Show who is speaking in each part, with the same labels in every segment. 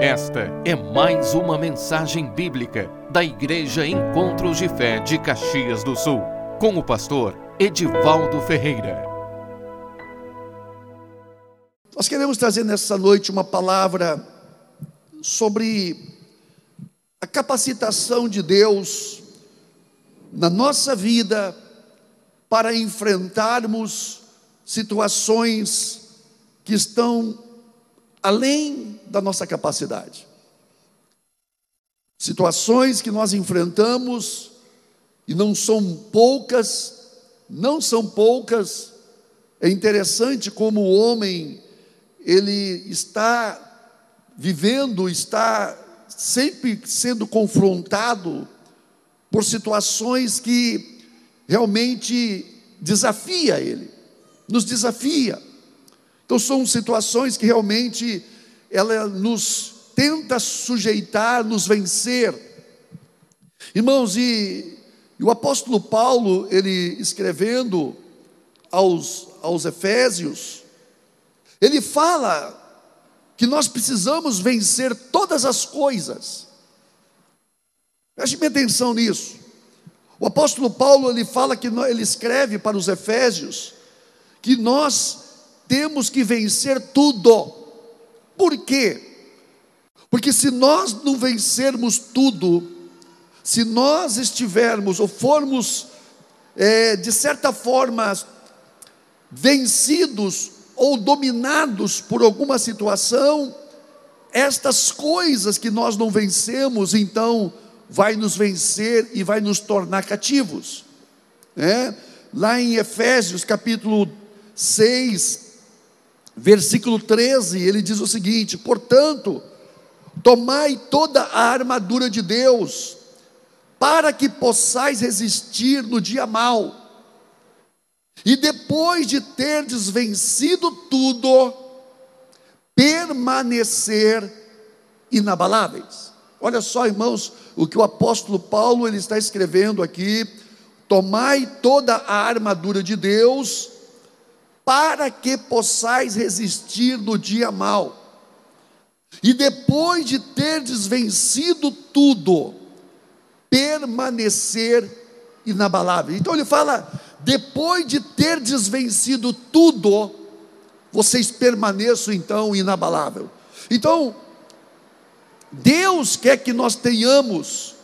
Speaker 1: Esta é mais uma mensagem bíblica da Igreja Encontros de Fé de Caxias do Sul, com o pastor Edivaldo Ferreira.
Speaker 2: Nós queremos trazer nessa noite uma palavra sobre a capacitação de Deus na nossa vida para enfrentarmos situações que estão além da nossa capacidade. Situações que nós enfrentamos, e não são poucas, não são poucas, é interessante como o homem, ele está vivendo, está sempre sendo confrontado por situações que realmente desafia ele, nos desafia. Então são situações que realmente ela nos tenta sujeitar, nos vencer. Irmãos, e, e o apóstolo Paulo, ele escrevendo aos, aos Efésios, ele fala que nós precisamos vencer todas as coisas. Preste minha atenção nisso. O apóstolo Paulo ele fala que ele escreve para os Efésios que nós temos que vencer tudo. Por quê? Porque se nós não vencermos tudo, se nós estivermos ou formos, é, de certa forma, vencidos ou dominados por alguma situação, estas coisas que nós não vencemos, então, vai nos vencer e vai nos tornar cativos. É? Lá em Efésios capítulo 6, versículo 13, ele diz o seguinte: portanto, tomai toda a armadura de Deus, para que possais resistir no dia mau, e depois de terdes vencido tudo, permanecer inabaláveis. Olha só, irmãos, o que o apóstolo Paulo ele está escrevendo aqui: tomai toda a armadura de Deus, para que possais resistir no dia mau. E depois de terdes vencido tudo, permanecer inabalável. Então ele fala: depois de terdes vencido tudo, vocês permaneçam então inabalável. Então, Deus quer que nós tenhamos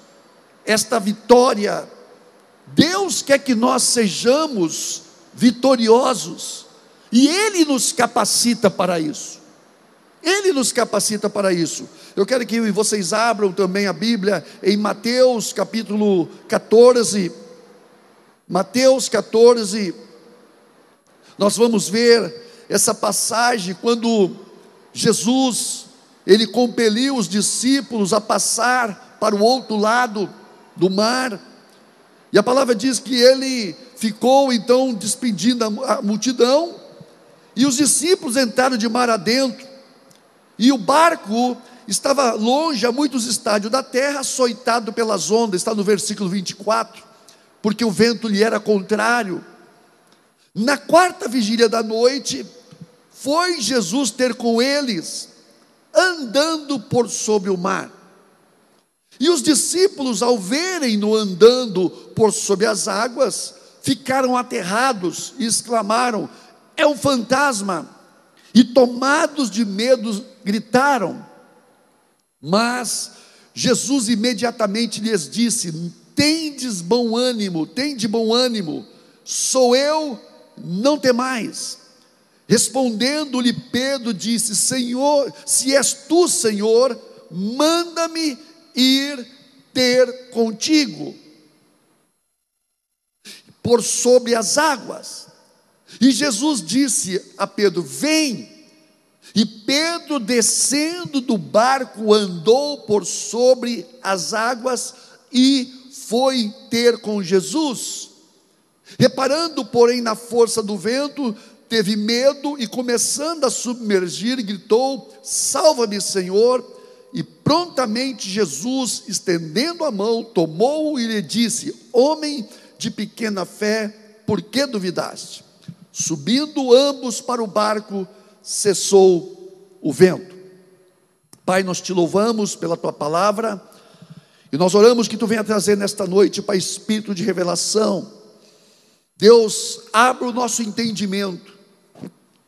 Speaker 2: esta vitória, Deus quer que nós sejamos vitoriosos. E Ele nos capacita para isso. Ele nos capacita para isso. Eu quero que vocês abram também a Bíblia em Mateus capítulo 14. Mateus 14. Nós vamos ver essa passagem quando Jesus ele compeliu os discípulos a passar para o outro lado do mar. E a palavra diz que ele ficou então despedindo a multidão e os discípulos entraram de mar adentro, e o barco estava longe a muitos estádios da terra, açoitado pelas ondas, está no versículo 24, porque o vento lhe era contrário. Na quarta vigília da noite, foi Jesus ter com eles, andando por sobre o mar. E os discípulos, ao verem-no andando por sobre as águas, ficaram aterrados e exclamaram: é um fantasma. E tomados de medo, gritaram. Mas Jesus imediatamente lhes disse: Tendes bom ânimo, tende bom ânimo, sou eu, não temais. Respondendo-lhe Pedro, disse: Senhor, se és tu, Senhor, manda-me ir ter contigo por sobre as águas. E Jesus disse a Pedro: Vem. E Pedro, descendo do barco, andou por sobre as águas e foi ter com Jesus. Reparando, porém, na força do vento, teve medo e, começando a submergir, gritou: Salva-me, Senhor! E prontamente Jesus, estendendo a mão, tomou-o e lhe disse: Homem de pequena fé, por que duvidaste? Subindo ambos para o barco, cessou o vento. Pai, nós te louvamos pela tua palavra e nós oramos que tu venha trazer nesta noite, Pai, espírito de revelação. Deus, abra o nosso entendimento,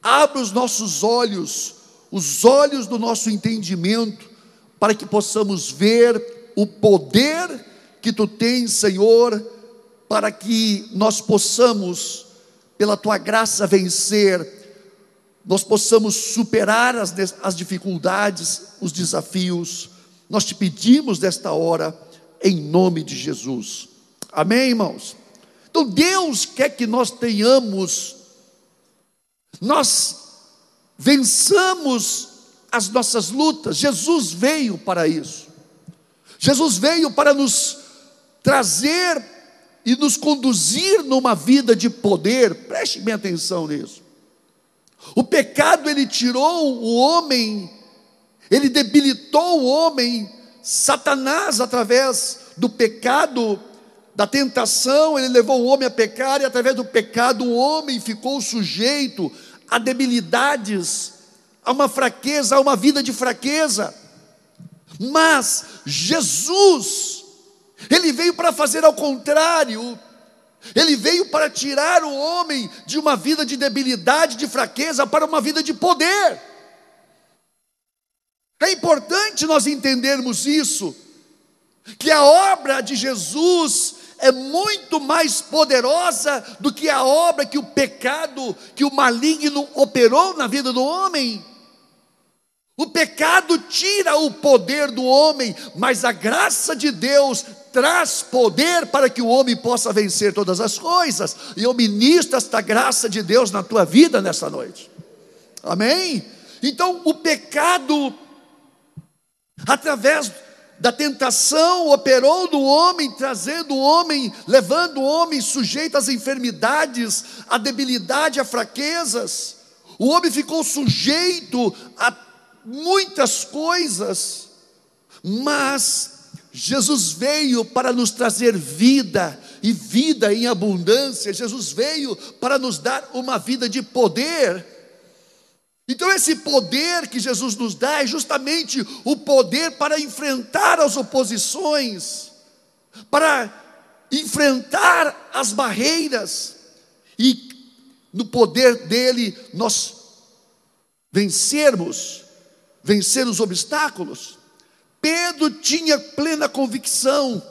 Speaker 2: abra os nossos olhos, os olhos do nosso entendimento, para que possamos ver o poder que tu tens, Senhor, para que nós possamos, pela tua graça, vencer nós possamos superar as, as dificuldades, os desafios. Nós te pedimos desta hora, em nome de Jesus. Amém, irmãos? Então Deus quer que nós tenhamos, nós vençamos as nossas lutas. Jesus veio para isso. Jesus veio para nos trazer e nos conduzir numa vida de poder. Preste bem atenção nisso. O pecado ele tirou o homem, ele debilitou o homem, Satanás através do pecado, da tentação, ele levou o homem a pecar e através do pecado o homem ficou sujeito a debilidades, a uma fraqueza, a uma vida de fraqueza. Mas Jesus, ele veio para fazer ao contrário, ele veio para tirar o homem de uma vida de debilidade, de fraqueza, para uma vida de poder. É importante nós entendermos isso, que a obra de Jesus é muito mais poderosa do que a obra que o pecado, que o maligno operou na vida do homem. O pecado tira o poder do homem, mas a graça de Deus traz poder para que o homem possa vencer todas as coisas. E eu ministro esta graça de Deus na tua vida nessa noite. Amém? Então, o pecado, através da tentação, operou no homem, trazendo o homem, levando o homem sujeito às enfermidades, à debilidade, a fraquezas. O homem ficou sujeito a muitas coisas, mas Jesus veio para nos trazer vida e vida em abundância. Jesus veio para nos dar uma vida de poder. Então, esse poder que Jesus nos dá é justamente o poder para enfrentar as oposições, para enfrentar as barreiras, e no poder dele nós vencermos, vencer os obstáculos. Pedro tinha plena convicção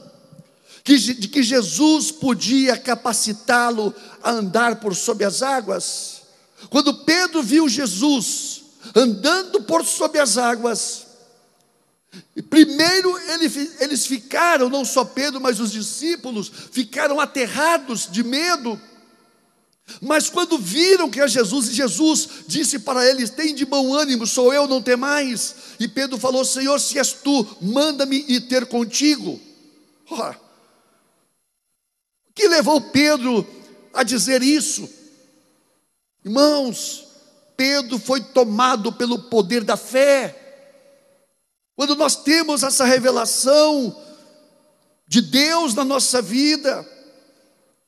Speaker 2: de que Jesus podia capacitá-lo a andar por sob as águas. Quando Pedro viu Jesus andando por sob as águas, primeiro eles ficaram, não só Pedro, mas os discípulos, ficaram aterrados de medo mas quando viram que é Jesus, e Jesus disse para eles: Tem de bom ânimo, sou eu, não tem mais. E Pedro falou: Senhor, se és tu, manda-me ir ter contigo. O que levou Pedro a dizer isso? Irmãos, Pedro foi tomado pelo poder da fé. Quando nós temos essa revelação de Deus na nossa vida,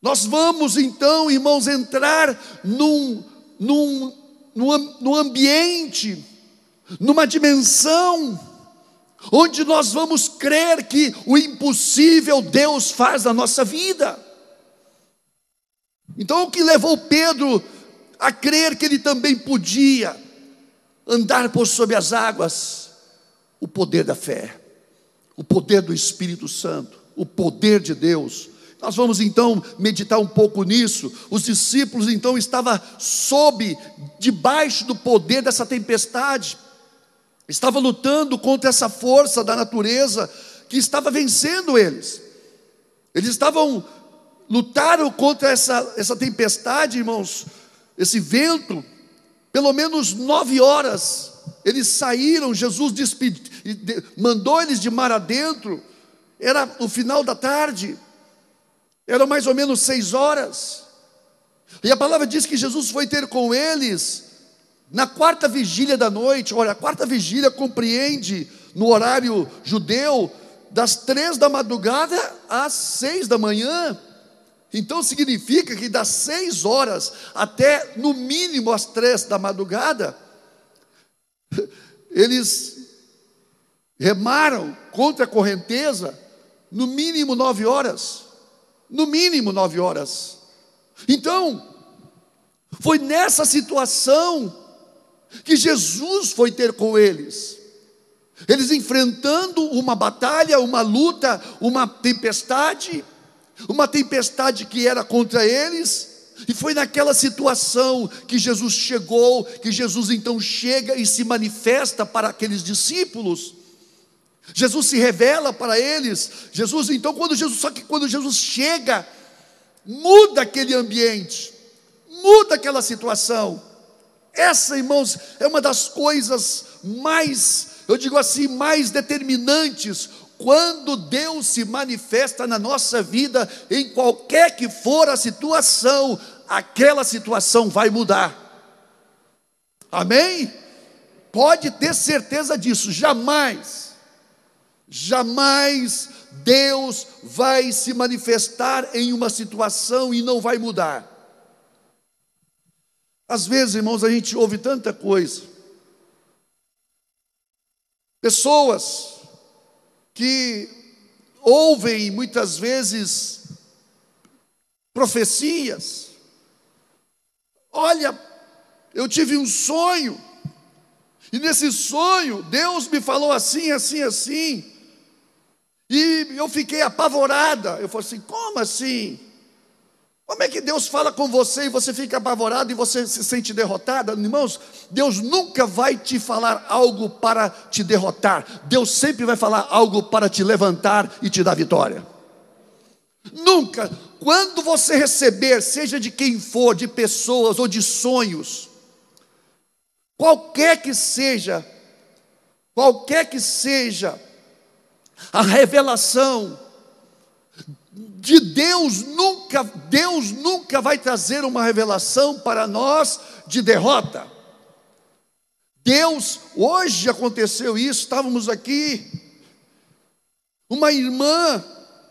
Speaker 2: nós vamos então, irmãos, entrar num, num, num, num ambiente, numa dimensão, onde nós vamos crer que o impossível Deus faz na nossa vida. Então, o que levou Pedro a crer que ele também podia andar por sobre as águas? O poder da fé, o poder do Espírito Santo, o poder de Deus nós vamos então meditar um pouco nisso. Os discípulos então estavam sob, debaixo do poder dessa tempestade, estavam lutando contra essa força da natureza que estava vencendo eles. Eles estavam, lutaram contra essa, essa tempestade, irmãos, esse vento, pelo menos nove horas. Eles saíram, Jesus mandou eles de mar adentro, era o final da tarde. Eram mais ou menos seis horas. E a palavra diz que Jesus foi ter com eles na quarta vigília da noite. Olha, a quarta vigília compreende no horário judeu das três da madrugada às seis da manhã. Então significa que das seis horas até no mínimo às três da madrugada, eles remaram contra a correnteza no mínimo nove horas. No mínimo nove horas. Então, foi nessa situação que Jesus foi ter com eles. Eles enfrentando uma batalha, uma luta, uma tempestade, uma tempestade que era contra eles, e foi naquela situação que Jesus chegou, que Jesus então chega e se manifesta para aqueles discípulos. Jesus se revela para eles. Jesus então quando Jesus só que quando Jesus chega, muda aquele ambiente, muda aquela situação. Essa, irmãos, é uma das coisas mais, eu digo assim, mais determinantes quando Deus se manifesta na nossa vida, em qualquer que for a situação, aquela situação vai mudar. Amém? Pode ter certeza disso, jamais, jamais Deus vai se manifestar em uma situação e não vai mudar. Às vezes, irmãos, a gente ouve tanta coisa. Pessoas que ouvem muitas vezes profecias. Olha, eu tive um sonho, e nesse sonho Deus me falou assim, assim, assim, e eu fiquei apavorada. Eu falei assim: como assim? Como é que Deus fala com você e você fica apavorado e você se sente derrotada? Irmãos, Deus nunca vai te falar algo para te derrotar. Deus sempre vai falar algo para te levantar e te dar vitória. Nunca. Quando você receber, seja de quem for, de pessoas ou de sonhos, qualquer que seja, qualquer que seja a revelação, de Deus nunca, Deus nunca vai trazer uma revelação para nós de derrota. Deus, hoje aconteceu isso, estávamos aqui, uma irmã,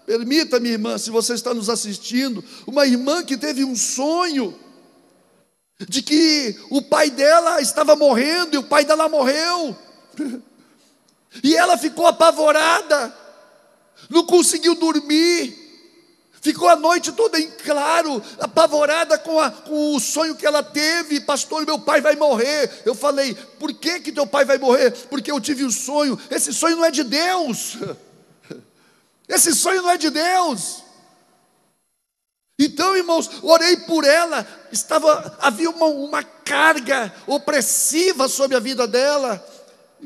Speaker 2: permita-me, irmã, se você está nos assistindo, uma irmã que teve um sonho de que o pai dela estava morrendo e o pai dela morreu, e ela ficou apavorada, não conseguiu dormir, Ficou a noite toda em claro, apavorada com, a, com, o sonho que ela teve. Pastor, meu pai vai morrer. Eu falei, por que, que teu pai vai morrer? Porque eu tive um sonho. Esse sonho não é de Deus. Esse sonho não é de Deus. Então, irmãos, orei por ela. Estava havia uma, uma carga opressiva sobre a vida dela.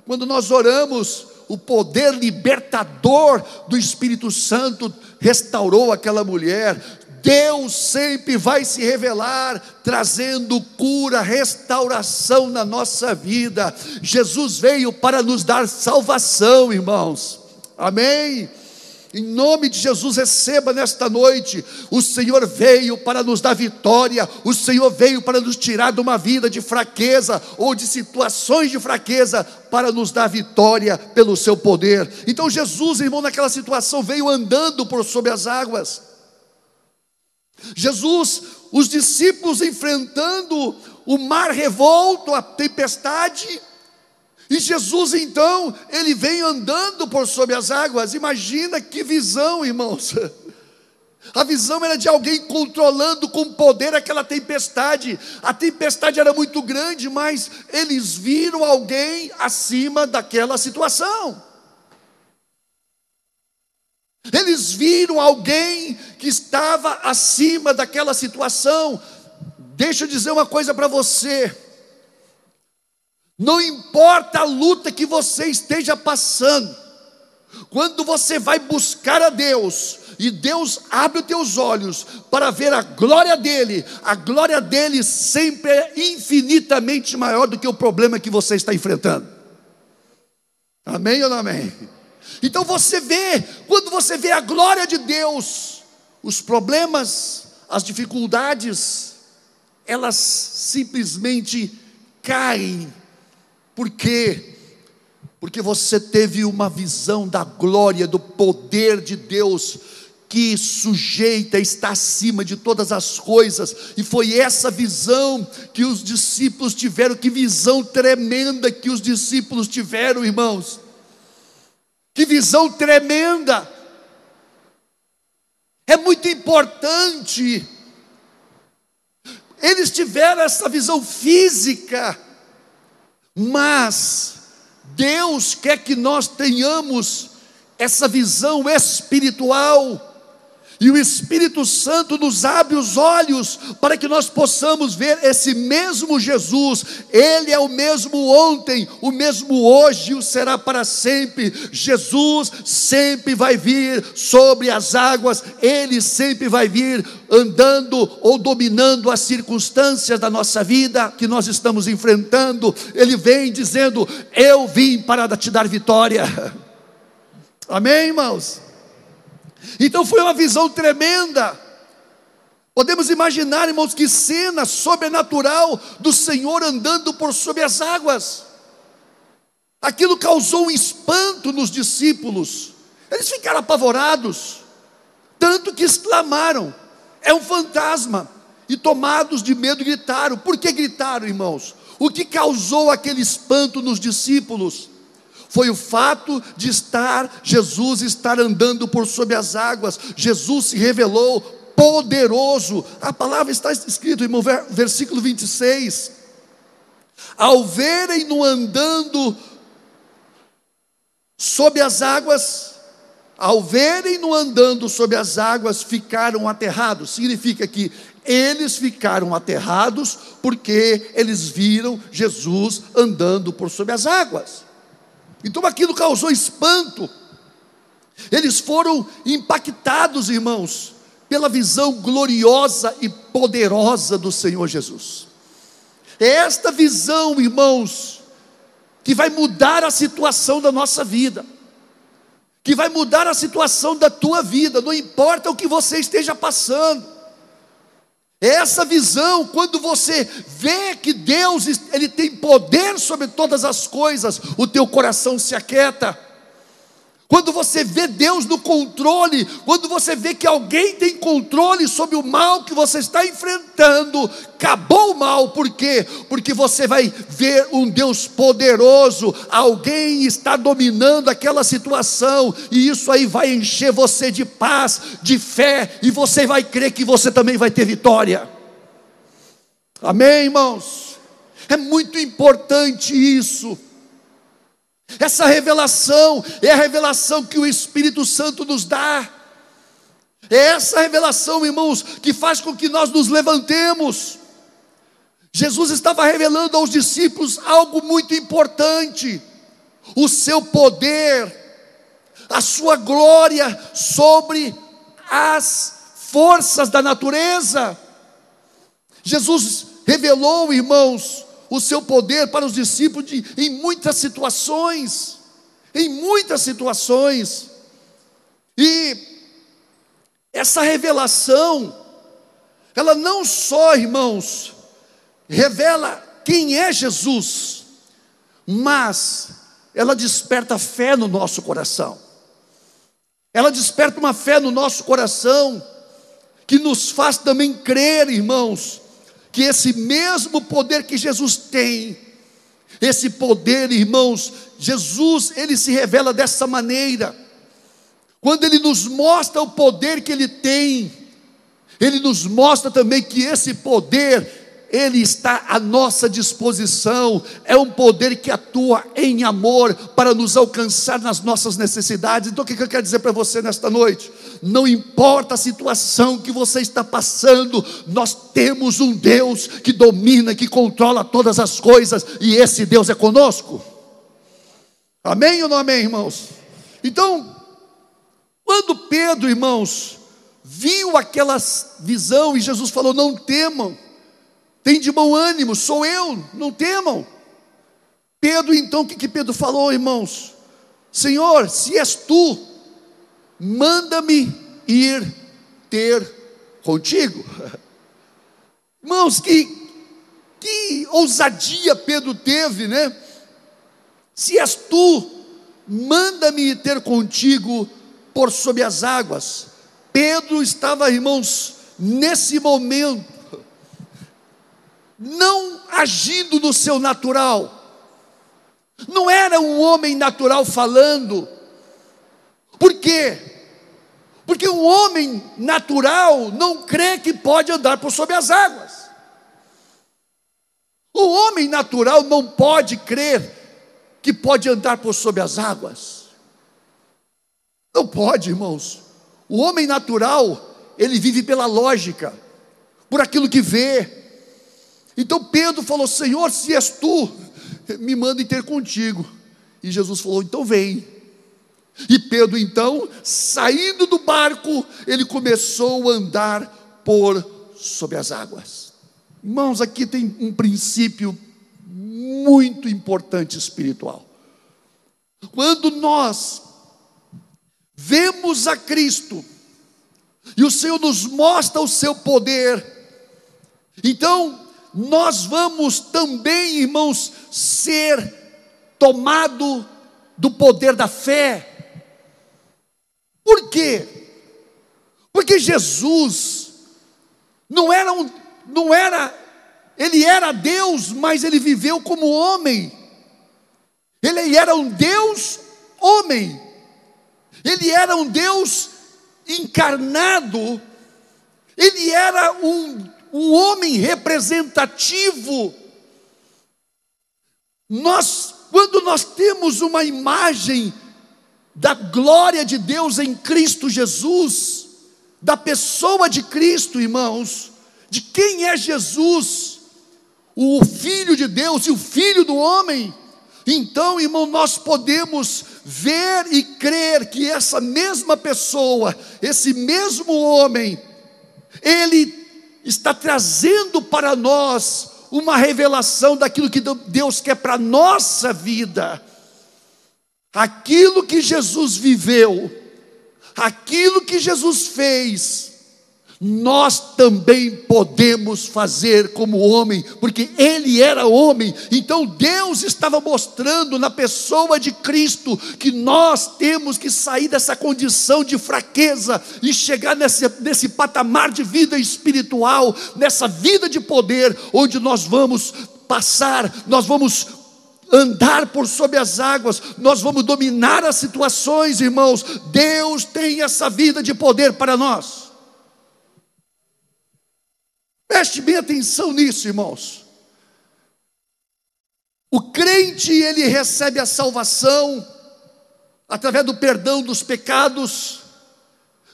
Speaker 2: E quando nós oramos, o poder libertador do Espírito Santo restaurou aquela mulher. Deus sempre vai se revelar, trazendo cura, restauração na nossa vida. Jesus veio para nos dar salvação, irmãos. Amém. Em nome de Jesus, receba nesta noite. O Senhor veio para nos dar vitória. O Senhor veio para nos tirar de uma vida de fraqueza ou de situações de fraqueza para nos dar vitória pelo seu poder. Então Jesus, irmão, naquela situação veio andando por sobre as águas. Jesus, os discípulos enfrentando o mar revolto, a tempestade, e Jesus então, ele vem andando por sobre as águas. Imagina que visão, irmãos. A visão era de alguém controlando com poder aquela tempestade. A tempestade era muito grande, mas eles viram alguém acima daquela situação. Eles viram alguém que estava acima daquela situação. Deixa eu dizer uma coisa para você. Não importa a luta que você esteja passando, quando você vai buscar a Deus, e Deus abre os teus olhos para ver a glória dEle, a glória dEle sempre é infinitamente maior do que o problema que você está enfrentando. Amém ou não amém? Então você vê, quando você vê a glória de Deus, os problemas, as dificuldades, elas simplesmente caem por quê? Porque você teve uma visão da glória, do poder de Deus, que sujeita, está acima de todas as coisas, e foi essa visão que os discípulos tiveram, que visão tremenda que os discípulos tiveram, irmãos. Que visão tremenda! É muito importante. Eles tiveram essa visão física, mas Deus quer que nós tenhamos essa visão espiritual e o Espírito Santo nos abre os olhos para que nós possamos ver esse mesmo Jesus. Ele é o mesmo ontem, o mesmo hoje, o será para sempre. Jesus sempre vai vir sobre as águas, ele sempre vai vir andando ou dominando as circunstâncias da nossa vida que nós estamos enfrentando. Ele vem dizendo: Eu vim para te dar vitória. Amém, irmãos? Então foi uma visão tremenda. Podemos imaginar, irmãos, que cena sobrenatural do Senhor andando por sobre as águas. Aquilo causou um espanto nos discípulos. Eles ficaram apavorados, tanto que exclamaram: É um fantasma. E tomados de medo gritaram. Por que gritaram, irmãos? O que causou aquele espanto nos discípulos? Foi o fato de estar, Jesus estar andando por sobre as águas, Jesus se revelou poderoso, a palavra está escrito, irmão, versículo 26, ao verem-no andando sobre as águas, ao verem-no andando sobre as águas, ficaram aterrados, significa que eles ficaram aterrados porque eles viram Jesus andando por sobre as águas. Então aquilo causou espanto. Eles foram impactados, irmãos, pela visão gloriosa e poderosa do Senhor Jesus. É esta visão, irmãos, que vai mudar a situação da nossa vida, que vai mudar a situação da tua vida, não importa o que você esteja passando. Essa visão, quando você vê que Deus ele tem poder sobre todas as coisas, o teu coração se aquieta. Quando você vê Deus no controle, quando você vê que alguém tem controle sobre o mal que você está enfrentando, acabou o mal, por quê? Porque você vai ver um Deus poderoso, alguém está dominando aquela situação, e isso aí vai encher você de paz, de fé, e você vai crer que você também vai ter vitória. Amém, irmãos? É muito importante isso. Essa revelação é a revelação que o Espírito Santo nos dá. É essa revelação, irmãos, que faz com que nós nos levantemos. Jesus estava revelando aos discípulos algo muito importante: o seu poder, a sua glória sobre as forças da natureza. Jesus revelou, irmãos, o seu poder para os discípulos de, em muitas situações, em muitas situações. E essa revelação, ela não só, irmãos, revela quem é Jesus, mas ela desperta fé no nosso coração. Ela desperta uma fé no nosso coração que nos faz também crer, irmãos, que esse mesmo poder que Jesus tem, esse poder, irmãos, Jesus, ele se revela dessa maneira. Quando ele nos mostra o poder que ele tem, ele nos mostra também que esse poder ele está à nossa disposição, é um poder que atua em amor para nos alcançar nas nossas necessidades. Então, o que eu quero dizer para você nesta noite? Não importa a situação que você está passando, nós temos um Deus que domina, que controla todas as coisas, e esse Deus é conosco. Amém ou não amém, irmãos? Então, quando Pedro, irmãos, viu aquela visão e Jesus falou: Não temam tem de bom ânimo, sou eu, não temam. Pedro, então, o que, que Pedro falou, irmãos? Senhor, se és tu, manda-me ir ter contigo. Irmãos, que, que ousadia Pedro teve, né? Se és tu, manda-me ter contigo por sobre as águas. Pedro estava, irmãos, nesse momento, não agindo no seu natural, não era um homem natural falando, Por quê? Porque o homem natural não crê que pode andar por sobre as águas. O homem natural não pode crer que pode andar por sobre as águas. Não pode, irmãos. O homem natural, ele vive pela lógica, por aquilo que vê. Então Pedro falou: Senhor, se és tu, me manda ter contigo. E Jesus falou: então vem. E Pedro, então, saindo do barco, ele começou a andar por sobre as águas. Irmãos, aqui tem um princípio muito importante espiritual. Quando nós vemos a Cristo, e o Senhor nos mostra o seu poder, então nós vamos também, irmãos, ser tomado do poder da fé. Por quê? Porque Jesus não era um, não era, ele era Deus, mas ele viveu como homem. Ele era um Deus homem. Ele era um Deus encarnado. Ele era um, um homem representativo. Nós, quando nós temos uma imagem da glória de Deus em Cristo Jesus, da pessoa de Cristo, irmãos, de quem é Jesus, o Filho de Deus e o Filho do homem, então, irmão, nós podemos ver e crer que essa mesma pessoa, esse mesmo homem, ele está trazendo para nós uma revelação daquilo que Deus quer para a nossa vida. Aquilo que Jesus viveu, aquilo que Jesus fez, nós também podemos fazer como homem, porque ele era homem, então Deus estava mostrando na pessoa de Cristo que nós temos que sair dessa condição de fraqueza e chegar nesse, nesse patamar de vida espiritual, nessa vida de poder, onde nós vamos passar, nós vamos andar por sobre as águas, nós vamos dominar as situações, irmãos. Deus tem essa vida de poder para nós. Preste bem atenção nisso, irmãos. O crente, ele recebe a salvação através do perdão dos pecados.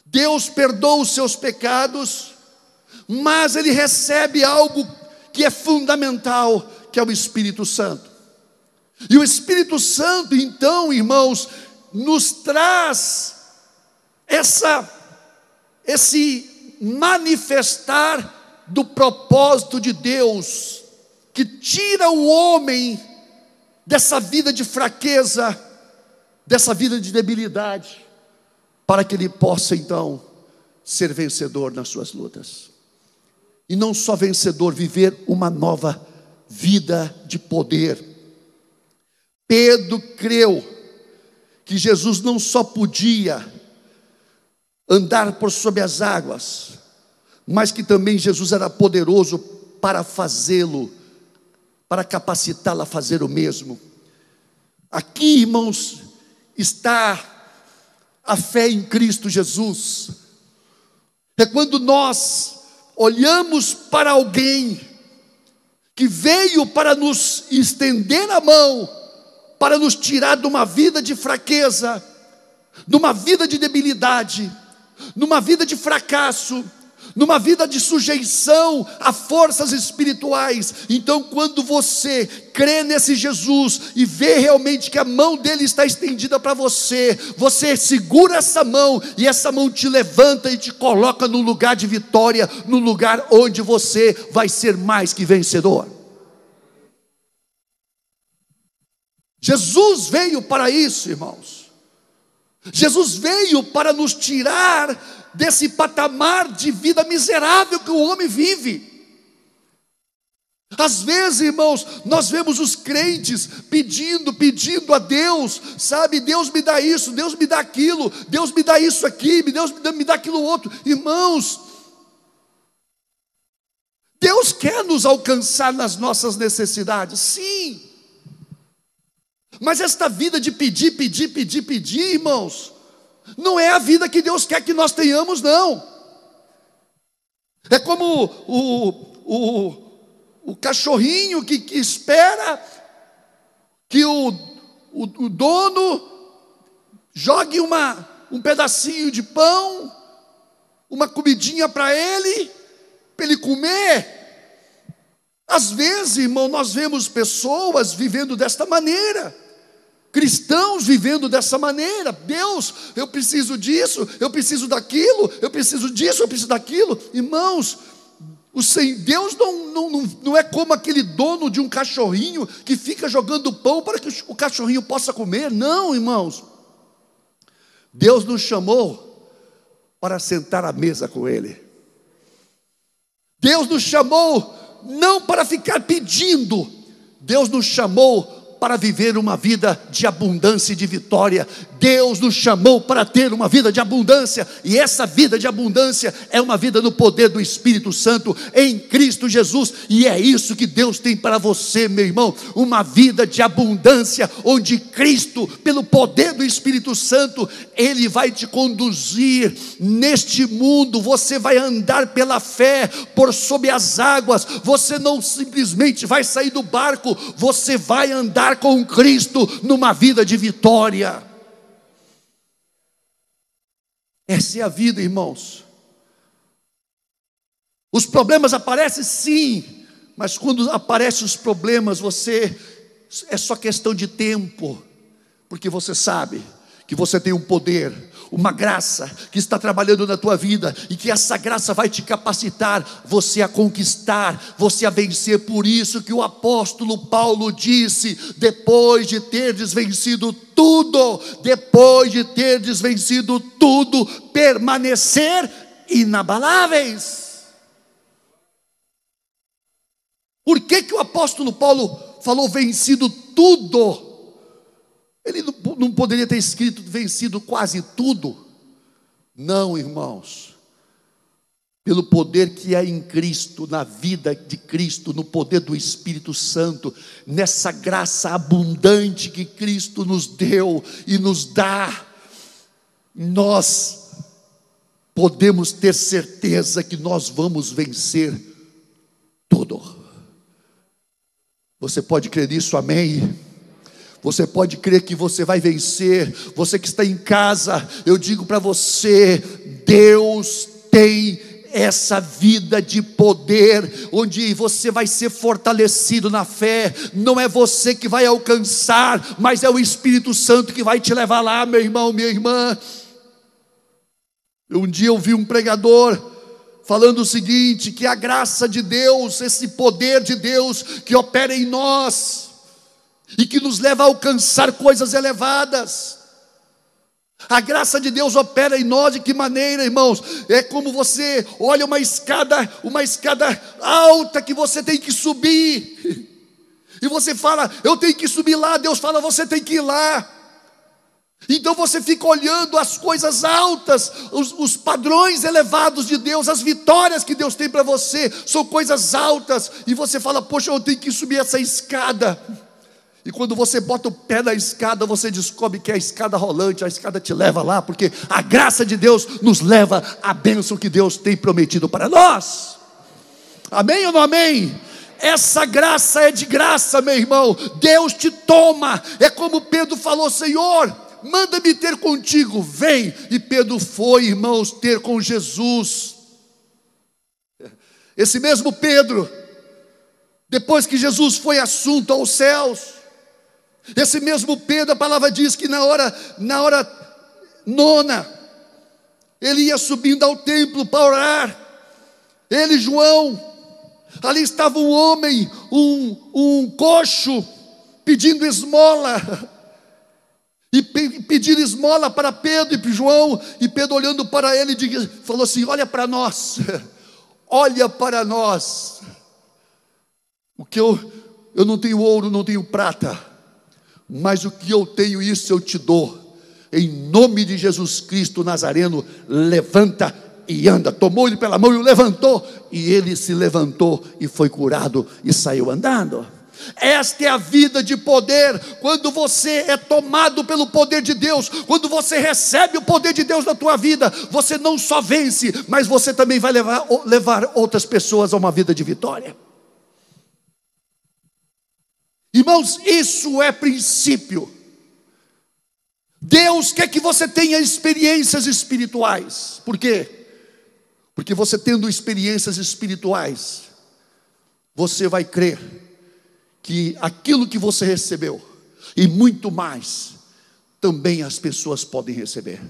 Speaker 2: Deus perdoa os seus pecados, mas ele recebe algo que é fundamental, que é o Espírito Santo. E o Espírito Santo, então, irmãos, nos traz essa esse manifestar do propósito de Deus, que tira o homem dessa vida de fraqueza, dessa vida de debilidade, para que ele possa então ser vencedor nas suas lutas. E não só vencedor, viver uma nova vida de poder. Pedro creu que Jesus não só podia andar por sobre as águas, mas que também Jesus era poderoso para fazê-lo, para capacitá-lo a fazer o mesmo. Aqui, irmãos, está a fé em Cristo Jesus. É quando nós olhamos para alguém que veio para nos estender a mão, para nos tirar de uma vida de fraqueza, de uma vida de debilidade, de uma vida de fracasso, numa vida de sujeição a forças espirituais. Então, quando você crê nesse Jesus e vê realmente que a mão dele está estendida para você, você segura essa mão e essa mão te levanta e te coloca no lugar de vitória, no lugar onde você vai ser mais que vencedor. Jesus veio para isso, irmãos. Jesus veio para nos tirar desse patamar de vida miserável que o homem vive. Às vezes, irmãos, nós vemos os crentes pedindo, pedindo a Deus, sabe? Deus me dá isso, Deus me dá aquilo, Deus me dá isso aqui, Deus me dá, me dá aquilo outro. Irmãos, Deus quer nos alcançar nas nossas necessidades, sim. Mas esta vida de pedir, pedir, pedir, pedir, irmãos, Não é a vida que Deus quer que nós tenhamos, não. É como o, o, o cachorrinho que, que espera que o, o, o dono jogue uma, um pedacinho de pão, uma comidinha para ele, para ele comer. Às vezes, irmão, nós vemos pessoas vivendo desta maneira, cristãos vivendo dessa maneira. Deus, eu preciso disso, eu preciso daquilo, eu preciso disso, eu preciso daquilo. Irmãos, o Senhor, Deus não, não, não, não é como aquele dono de um cachorrinho que fica jogando pão para que o cachorrinho possa comer. Não, irmãos. Deus nos chamou para sentar à mesa com Ele. Deus nos chamou não para ficar pedindo, Deus nos chamou para viver uma vida de abundância e de vitória. Deus nos chamou para ter uma vida de abundância, e essa vida de abundância é uma vida no poder do Espírito Santo em Cristo Jesus, e é isso que Deus tem para você, meu irmão, uma vida de abundância, onde Cristo, pelo poder do Espírito Santo, Ele vai te conduzir neste mundo, você vai andar pela fé, por sob as águas, você não simplesmente vai sair do barco, você vai andar com Cristo numa vida de vitória. Essa é a vida, irmãos. Os problemas aparecem sim, mas quando aparecem os problemas, você é só questão de tempo, porque você sabe que você tem um poder, uma graça que está trabalhando na tua vida e que essa graça vai te capacitar você a conquistar, você a vencer. Por isso que o apóstolo Paulo disse: depois de ter vencido tudo, depois de ter vencido tudo, permanecer inabaláveis. Por que, que o apóstolo Paulo falou vencido tudo? Ele não poderia ter escrito vencido quase tudo. Não, irmãos. Pelo poder que é em Cristo, na vida de Cristo, no poder do Espírito Santo, nessa graça abundante que Cristo nos deu e nos dá, nós podemos ter certeza que nós vamos vencer tudo. Você pode crer nisso, amém? Você pode crer que você vai vencer. Você que está em casa, eu digo para você: Deus tem essa vida de poder, onde você vai ser fortalecido na fé, não é você que vai alcançar, mas é o Espírito Santo que vai te levar lá, meu irmão, minha irmã. Um dia eu vi um pregador falando o seguinte: que a graça de Deus, esse poder de Deus que opera em nós, e que nos leva a alcançar coisas elevadas. A graça de Deus opera em nós de que maneira, irmãos? É como você olha uma escada, uma escada alta que você tem que subir. E você fala, eu tenho que subir lá. Deus fala, você tem que ir lá. Então você fica olhando as coisas altas, os, os, padrões elevados de Deus, as vitórias que Deus tem para você, são coisas altas, e você fala, poxa, eu tenho que subir essa escada. E quando você bota o pé na escada, você descobre que é a escada rolante, a escada te leva lá, porque a graça de Deus nos leva à bênção que Deus tem prometido para nós. Amém ou não amém? Essa graça é de graça, meu irmão. Deus te toma. É como Pedro falou: Senhor, manda-me ter contigo. Vem. E Pedro foi, irmãos, ter com Jesus. Esse mesmo Pedro, depois que Jesus foi assunto aos céus, esse mesmo Pedro, a palavra diz que na hora, na hora nona, ele ia subindo ao templo para orar. Ele, João, ali estava um homem, um, um coxo, pedindo esmola. E pedindo esmola para Pedro e para João, e Pedro olhando para ele, falou assim: Olha para nós, olha para nós. O que eu, eu não tenho ouro, não tenho prata, mas o que eu tenho, isso eu te dou. Em nome de Jesus Cristo Nazareno, levanta e anda. Tomou ele pela mão e o levantou, e ele se levantou e foi curado e saiu andando. Esta é a vida de poder. Quando você é tomado pelo poder de Deus, quando você recebe o poder de Deus na tua vida, você não só vence, mas você também vai levar, levar outras pessoas a uma vida de vitória. Irmãos, isso é princípio. Deus quer que você tenha experiências espirituais. Por quê? Porque você tendo experiências espirituais, você vai crer que aquilo que você recebeu e muito mais também as pessoas podem receber.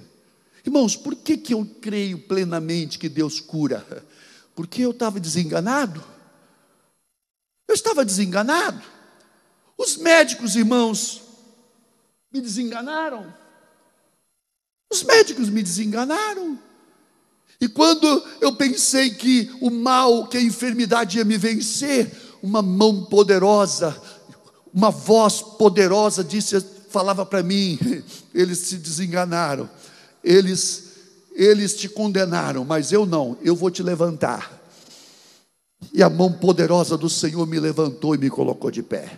Speaker 2: Irmãos, por que, que eu creio plenamente que Deus cura? Porque eu estava desenganado. Eu estava desenganado. Os médicos, irmãos, me desenganaram. Os médicos me desenganaram. E quando eu pensei que o mal, que a enfermidade ia me vencer, uma mão poderosa, uma voz poderosa disse, falava para mim, eles se desenganaram. Eles eles te condenaram, mas eu não, eu vou te levantar. E a mão poderosa do Senhor me levantou e me colocou de pé.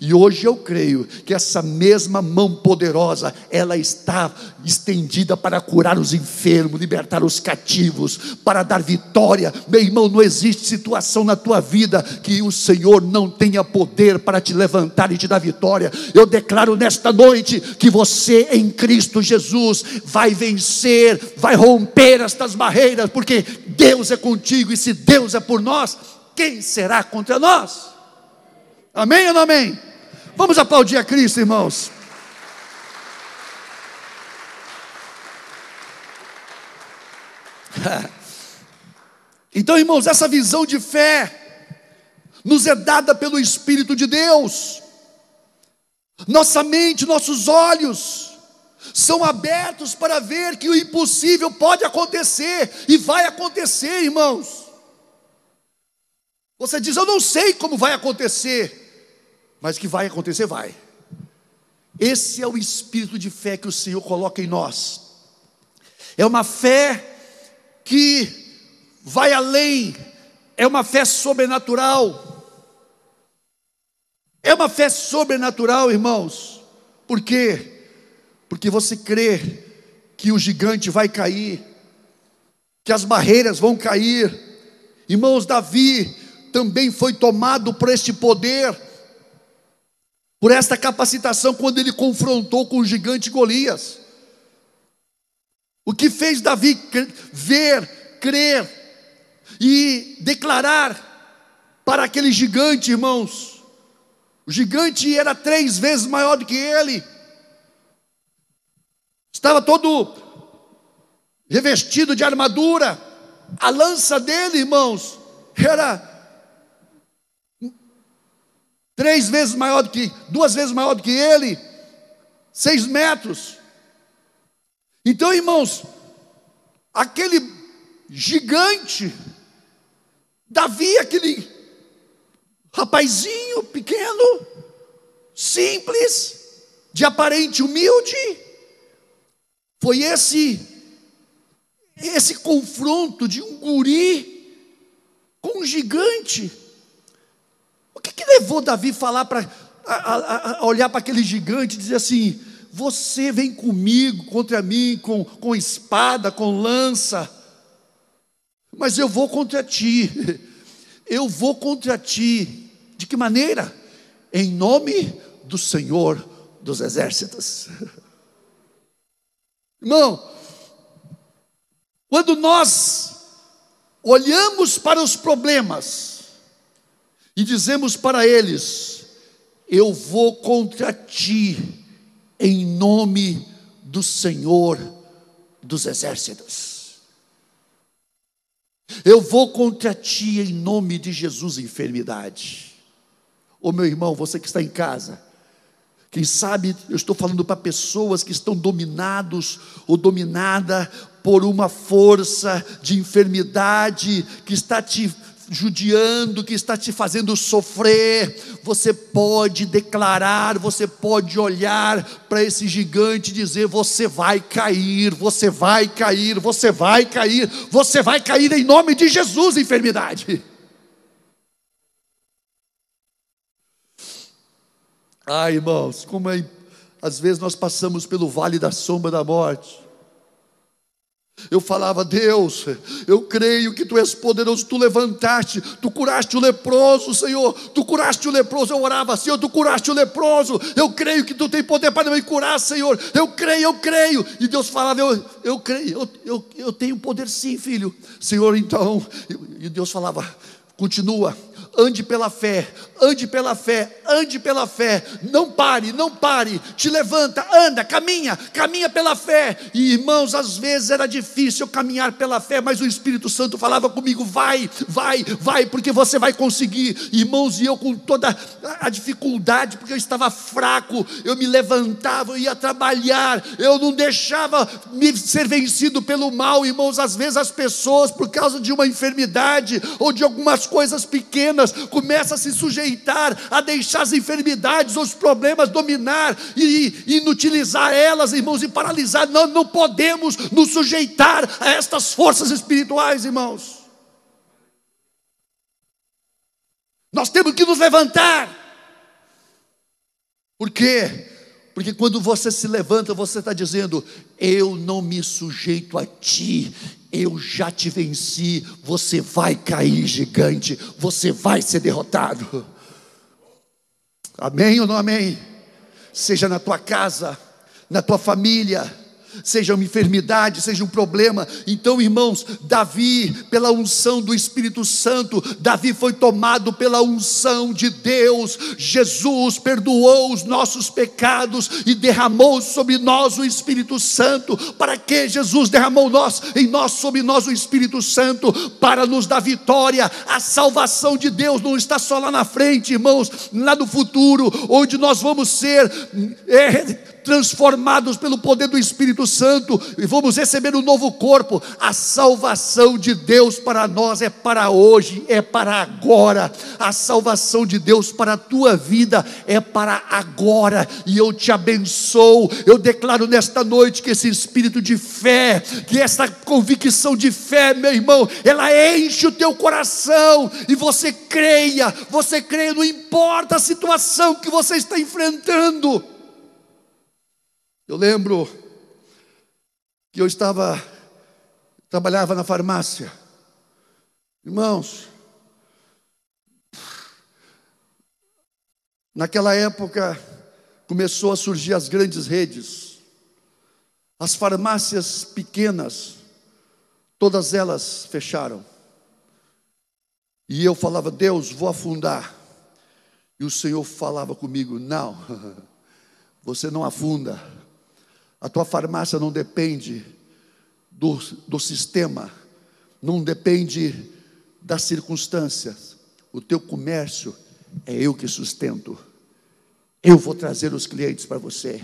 Speaker 2: E hoje eu creio que essa mesma mão poderosa, ela está estendida para curar os enfermos, libertar os cativos, para dar vitória. Meu irmão, não existe situação na tua vida que o Senhor não tenha poder para te levantar e te dar vitória. Eu declaro nesta noite que você em Cristo Jesus vai vencer, vai romper estas barreiras, porque Deus é contigo e se Deus é por nós, quem será contra nós? Amém ou não amém? Vamos aplaudir a Cristo, irmãos. Então, irmãos, essa visão de fé nos é dada pelo Espírito de Deus. Nossa mente, nossos olhos são abertos para ver que o impossível pode acontecer e vai acontecer, irmãos. Você diz, eu não sei como vai acontecer, mas que vai acontecer, vai. Esse é o espírito de fé que o Senhor coloca em nós. É uma fé que vai além, é uma fé sobrenatural. É uma fé sobrenatural, irmãos. Por quê? Porque você crê que o gigante vai cair, que as barreiras vão cair. Irmãos, Davi também foi tomado por este poder, por esta capacitação, quando ele confrontou com o gigante Golias. O que fez Davi ver, crer e declarar para aquele gigante, irmãos. O gigante era três vezes maior do que ele, estava todo revestido de armadura, a lança dele, irmãos, era três vezes maior do que, duas vezes maior do que ele, seis metros. Então, irmãos, aquele gigante, Davi, aquele rapazinho pequeno, simples, de aparente humilde, foi esse esse confronto de um guri com um gigante que, que levou Davi falar para a, olhar para aquele gigante e dizer assim: Você vem comigo contra mim com, com espada, com lança, mas eu vou contra ti, eu vou contra ti. De que maneira? Em nome do Senhor dos Exércitos. Irmão, quando nós olhamos para os problemas, e dizemos para eles: Eu vou contra ti, em nome do Senhor dos Exércitos. Eu vou contra ti em nome de Jesus, enfermidade. Ô meu irmão, você que está em casa, quem sabe eu estou falando para pessoas que estão dominados ou dominada por uma força de enfermidade que está te judiando, que está te fazendo sofrer, você pode declarar, você pode olhar para esse gigante e dizer: você vai cair, você vai cair, você vai cair, você vai cair em nome de Jesus, enfermidade. Ai, irmãos, como é, às vezes nós passamos pelo vale da sombra da morte. Eu falava, Deus, eu creio que tu és poderoso, tu levantaste, tu curaste o leproso, Senhor, tu curaste o leproso. Eu orava, Senhor, tu curaste o leproso. Eu creio que tu tem poder para me curar, Senhor. Eu creio, eu creio. E Deus falava, eu, eu creio, eu, eu, eu tenho poder sim, filho. Senhor, então, e Deus falava, continua ande pela fé, ande pela fé, ande pela fé, não pare, não pare, te levanta, anda, caminha, caminha pela fé. E irmãos, às vezes era difícil caminhar pela fé, mas o Espírito Santo falava comigo: vai, vai, vai, porque você vai conseguir. Irmãos, e eu com toda a dificuldade, porque eu estava fraco, eu me levantava, eu ia trabalhar, eu não deixava me ser vencido pelo mal, irmãos. Às vezes as pessoas, por causa de uma enfermidade ou de algumas coisas pequenas, começa a se sujeitar, a deixar as enfermidades, os problemas dominar e, inutilizar elas, irmãos, e paralisar. Nós não podemos nos sujeitar a estas forças espirituais, irmãos. Nós temos que nos levantar. Por quê? Porque quando você se levanta, você está dizendo: Eu não me sujeito a ti, eu já te venci, você vai cair gigante, você vai ser derrotado. Amém ou não amém? Seja na tua casa, na tua família, seja uma enfermidade, seja um problema. Então, irmãos, Davi, pela unção do Espírito Santo, Davi foi tomado pela unção de Deus. Jesus perdoou os nossos pecados e derramou sobre nós o Espírito Santo. Para que Jesus derramou nós em nós sobre nós o Espírito Santo para nos dar vitória. A salvação de Deus não está só lá na frente, irmãos, lá no futuro, onde nós vamos ser é, transformados pelo poder do Espírito Santo e vamos receber um novo corpo. A salvação de Deus para nós é para hoje, é para agora. A salvação de Deus para a tua vida é para agora. E eu te abençoo. Eu declaro nesta noite que esse espírito de fé, que essa convicção de fé, meu irmão, ela enche o teu coração e você creia, você creia, não importa a situação que você está enfrentando. Eu lembro que eu estava, trabalhava na farmácia. Irmãos, naquela época começou a surgir as grandes redes, as farmácias pequenas, todas elas fecharam. E eu falava, Deus, vou afundar. E o Senhor falava comigo, não, você não afunda a tua farmácia não depende do, do sistema, não depende das circunstâncias. O teu comércio é eu que sustento. Eu vou trazer os clientes para você.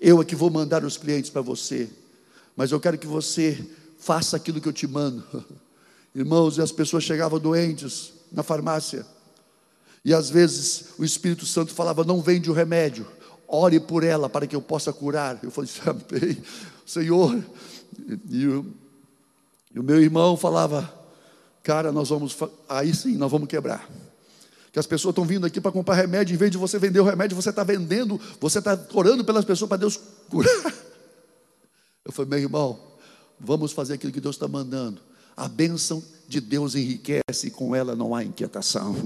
Speaker 2: Eu é que vou mandar os clientes para você. Mas eu quero que você faça aquilo que eu te mando. Irmãos, e as pessoas chegavam doentes na farmácia. E às vezes o Espírito Santo falava: não vende o remédio ore por ela para que eu possa curar. Eu falei, amém, Senhor. E o, e o meu irmão falava, cara, nós vamos, aí sim, nós vamos quebrar. Que as pessoas estão vindo aqui para comprar remédio, em vez de você vender o remédio, você está vendendo, você está orando pelas pessoas para Deus curar. Eu falei, meu irmão, vamos fazer aquilo que Deus está mandando. A bênção de Deus enriquece e com ela não há inquietação.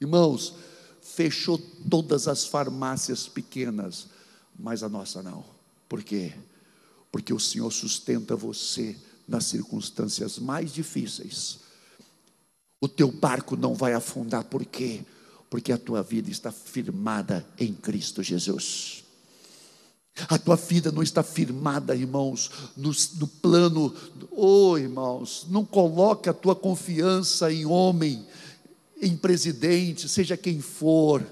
Speaker 2: Irmãos, fechou todas as farmácias pequenas, mas a nossa não. Por quê? Porque o Senhor sustenta você nas circunstâncias mais difíceis. O teu barco não vai afundar, por quê? Porque a tua vida está firmada em Cristo Jesus. A tua vida não está firmada, irmãos, no, no plano, oh irmãos, não coloque a tua confiança em homem, em presidente, seja quem for,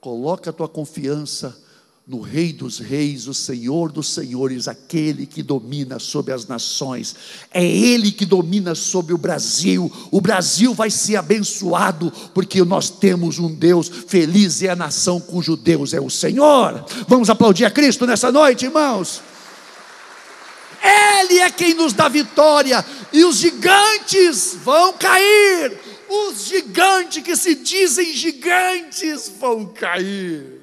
Speaker 2: coloca a tua confiança no Rei dos Reis, o Senhor dos Senhores, aquele que domina sobre as nações, é Ele que domina sobre o Brasil. O Brasil vai ser abençoado, porque nós temos um Deus, feliz é a nação cujo Deus é o Senhor. Vamos aplaudir a Cristo nessa noite, irmãos. Ele é quem nos dá vitória, e os gigantes vão cair, os gigantes que se dizem gigantes vão cair.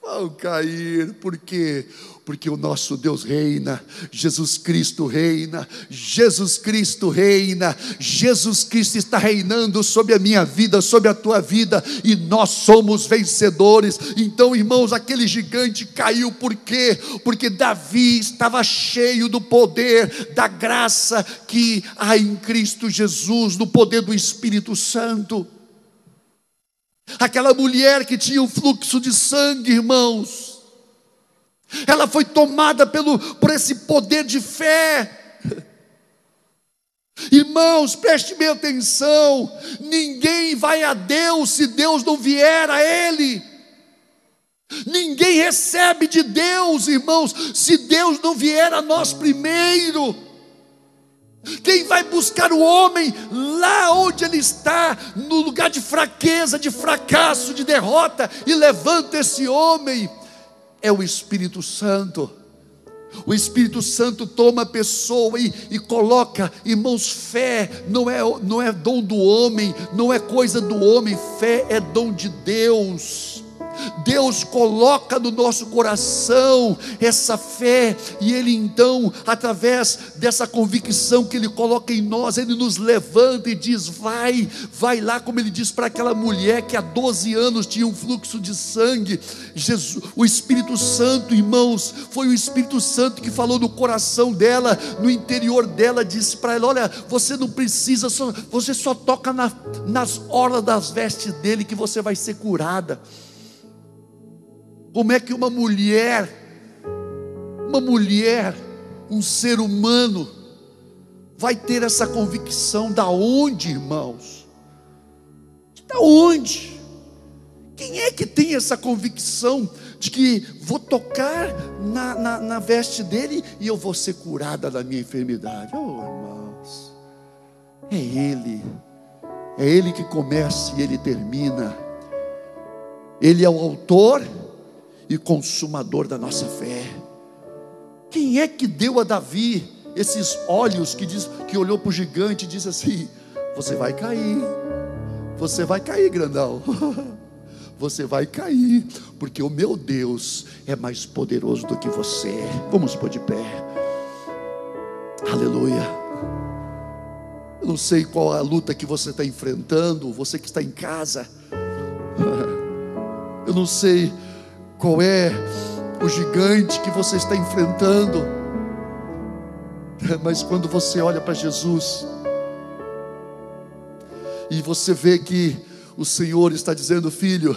Speaker 2: vão cair, por quê? Porque o nosso Deus reina, Jesus Cristo reina, Jesus Cristo reina, Jesus Cristo está reinando sobre a minha vida, sobre a tua vida, e nós somos vencedores. Então, irmãos, aquele gigante caiu, por quê? Porque Davi estava cheio do poder, da graça que há em Cristo Jesus, no poder do Espírito Santo. Aquela mulher que tinha um fluxo de sangue, irmãos, ela foi tomada pelo, por esse poder de fé. Irmãos, preste bem atenção: ninguém vai a Deus se Deus não vier a Ele. Ninguém recebe de Deus, irmãos, se Deus não vier a nós primeiro. Quem vai buscar o homem lá onde ele está, no lugar de fraqueza, de fracasso, de derrota, e levanta esse homem, é o Espírito Santo. O Espírito Santo toma a pessoa e, e coloca, irmãos, fé não é, não é dom do homem, não é coisa do homem, fé é dom de Deus. Deus coloca no nosso coração essa fé, e Ele então, através dessa convicção que Ele coloca em nós, Ele nos levanta e diz: Vai, vai lá, como Ele diz para aquela mulher que há 12 anos tinha um fluxo de sangue. Jesus, o Espírito Santo, irmãos, foi o Espírito Santo que falou no coração dela, no interior dela, disse para ela: Olha, você não precisa, você só toca na, nas orlas das vestes dele que você vai ser curada. Como é que uma mulher, uma mulher, um ser humano, vai ter essa convicção? Da onde, irmãos? Da onde? Quem é que tem essa convicção de que vou tocar na, na, na, veste dele e eu vou ser curada da minha enfermidade? Oh, irmãos, é Ele, é Ele que começa e Ele termina. Ele é o autor e consumador da nossa fé. Quem é que deu a Davi esses olhos que diz que olhou para o gigante e disse assim: Você vai cair, você vai cair, grandão. Você vai cair, porque o meu Deus é mais poderoso do que você. Vamos pôr de pé. Aleluia. Eu não sei qual a luta que você está enfrentando, você que está em casa. Eu não sei qual é o gigante que você está enfrentando. Mas quando você olha para Jesus e você vê que o Senhor está dizendo, filho,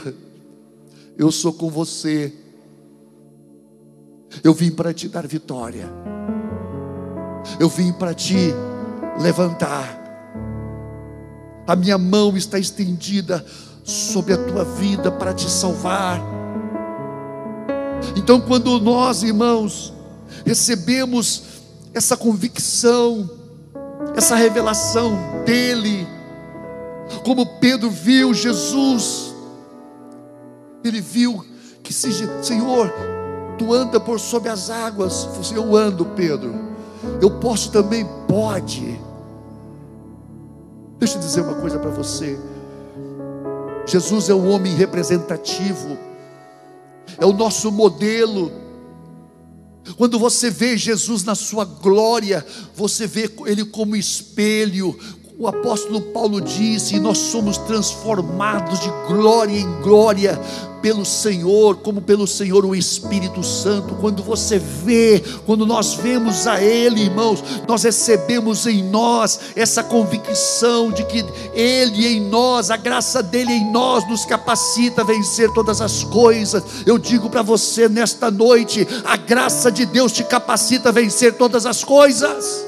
Speaker 2: eu sou com você. Eu vim para te dar vitória. Eu vim para te levantar. A minha mão está estendida sobre a tua vida para te salvar então, quando nós, irmãos, recebemos essa convicção, essa revelação dEle, como Pedro viu Jesus, ele viu que se Senhor, tu anda por sobre as águas, eu ando, Pedro, eu posso também, pode. Deixa eu dizer uma coisa para você. Jesus é um homem representativo é o nosso modelo. Quando você vê Jesus na sua glória, você vê ele como espelho. O apóstolo Paulo disse: Nós somos transformados de glória em glória pelo Senhor, como pelo Senhor o Espírito Santo. Quando você vê, quando nós vemos a Ele, irmãos, nós recebemos em nós essa convicção de que Ele em nós, a graça dele em nós, nos capacita a vencer todas as coisas. Eu digo para você nesta noite: a graça de Deus te capacita a vencer todas as coisas.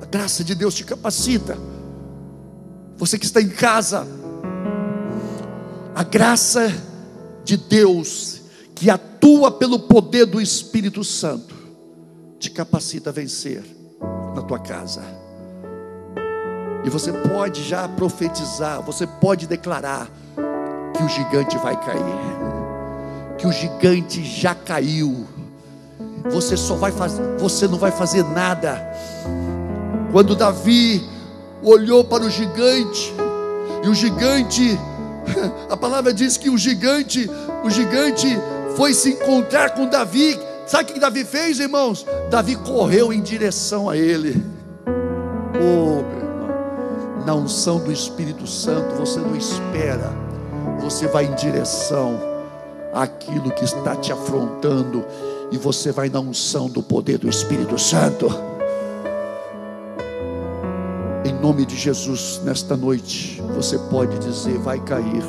Speaker 2: A graça de Deus te capacita. Você que está em casa, a graça de Deus, que atua pelo poder do Espírito Santo, te capacita a vencer na tua casa. E você pode já profetizar, você pode declarar que o gigante vai cair, que o gigante já caiu. Você só vai fazer, você não vai fazer nada. Quando Davi olhou para o gigante, e o gigante A palavra diz que o gigante, o gigante foi se encontrar com Davi. Sabe o que Davi fez, irmãos? Davi correu em direção a ele. Oh, meu irmão, na unção do Espírito Santo, você não espera, você vai em direção àquilo que está te afrontando, e você vai na unção do poder do Espírito Santo. Nome de Jesus, nesta noite, você pode dizer: vai cair.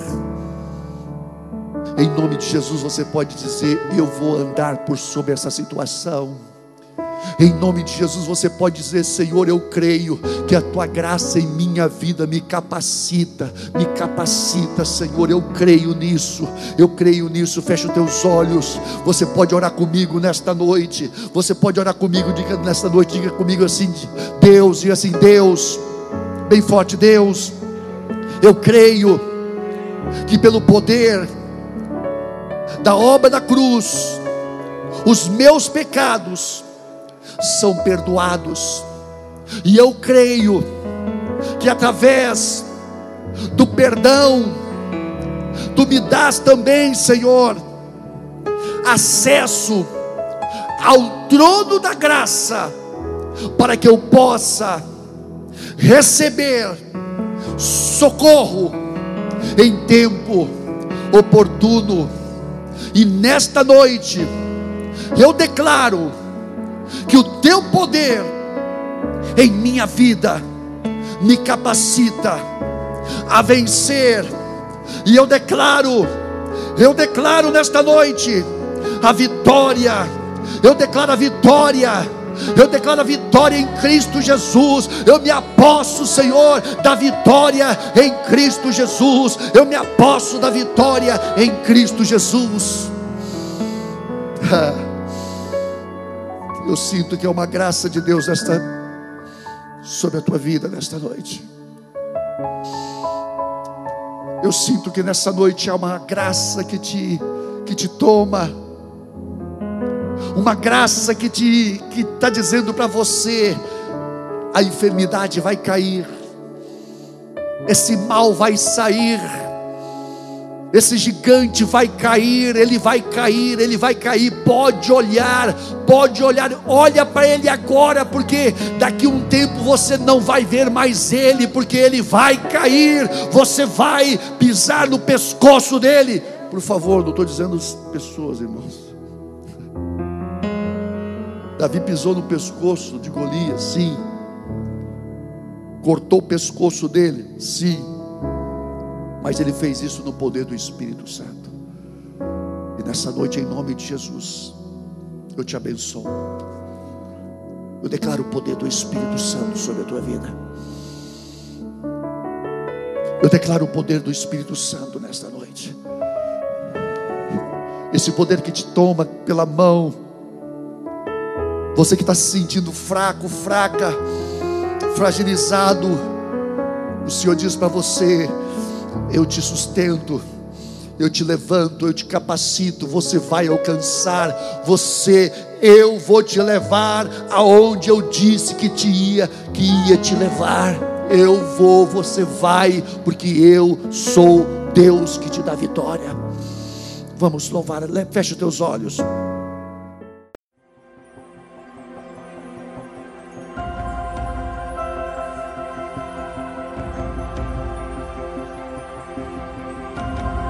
Speaker 2: Em nome de Jesus, você pode dizer: eu vou andar por sobre essa situação. Em nome de Jesus, você pode dizer: Senhor, eu creio que a tua graça em minha vida me capacita, me capacita, Senhor. Eu creio nisso, eu creio nisso. Fecha os teus olhos. Você pode orar comigo nesta noite. Você pode orar comigo, diga nesta noite, diga comigo assim: Deus, diga assim: Deus, bem forte, Deus, eu creio que pelo poder da obra da cruz, os meus pecados são perdoados. E eu creio que através do perdão, tu me das também, Senhor, acesso ao trono da graça, para que eu possa receber socorro em tempo oportuno. E nesta noite, eu declaro que o teu poder em minha vida me capacita a vencer. E eu declaro, eu declaro nesta noite a vitória. Eu declaro a vitória. Eu declaro a vitória em Cristo Jesus. Eu me aposto, Senhor, da vitória em Cristo Jesus. Eu me aposto da vitória em Cristo Jesus. Eu sinto que é uma graça de Deus nesta, sobre a tua vida nesta noite. Eu sinto que nessa noite há uma graça que te, que te toma, uma graça que te que está dizendo para você: a enfermidade vai cair, esse mal vai sair esse gigante vai cair, ele vai cair, ele vai cair. Pode olhar, pode olhar, olha para ele agora, porque daqui um tempo você não vai ver mais ele, porque ele vai cair. Você vai pisar no pescoço dele. Por favor, não estou dizendo as pessoas, irmãos. Davi pisou no pescoço de Golias, sim. Cortou o pescoço dele, sim mas ele fez isso no poder do Espírito Santo. E nessa noite, em nome de Jesus, eu te abençoo. Eu declaro o poder do Espírito Santo sobre a tua vida. Eu declaro o poder do Espírito Santo nesta noite. Esse poder que te toma pela mão. Você que está se sentindo fraco, fraca, fragilizado. O Senhor diz para você: eu te sustento, eu te levanto, eu te capacito, você vai alcançar, você, eu vou te levar aonde eu disse que te ia, que ia te levar. Eu vou, você vai, porque eu sou Deus que te dá vitória. Vamos louvar, fecha os teus olhos.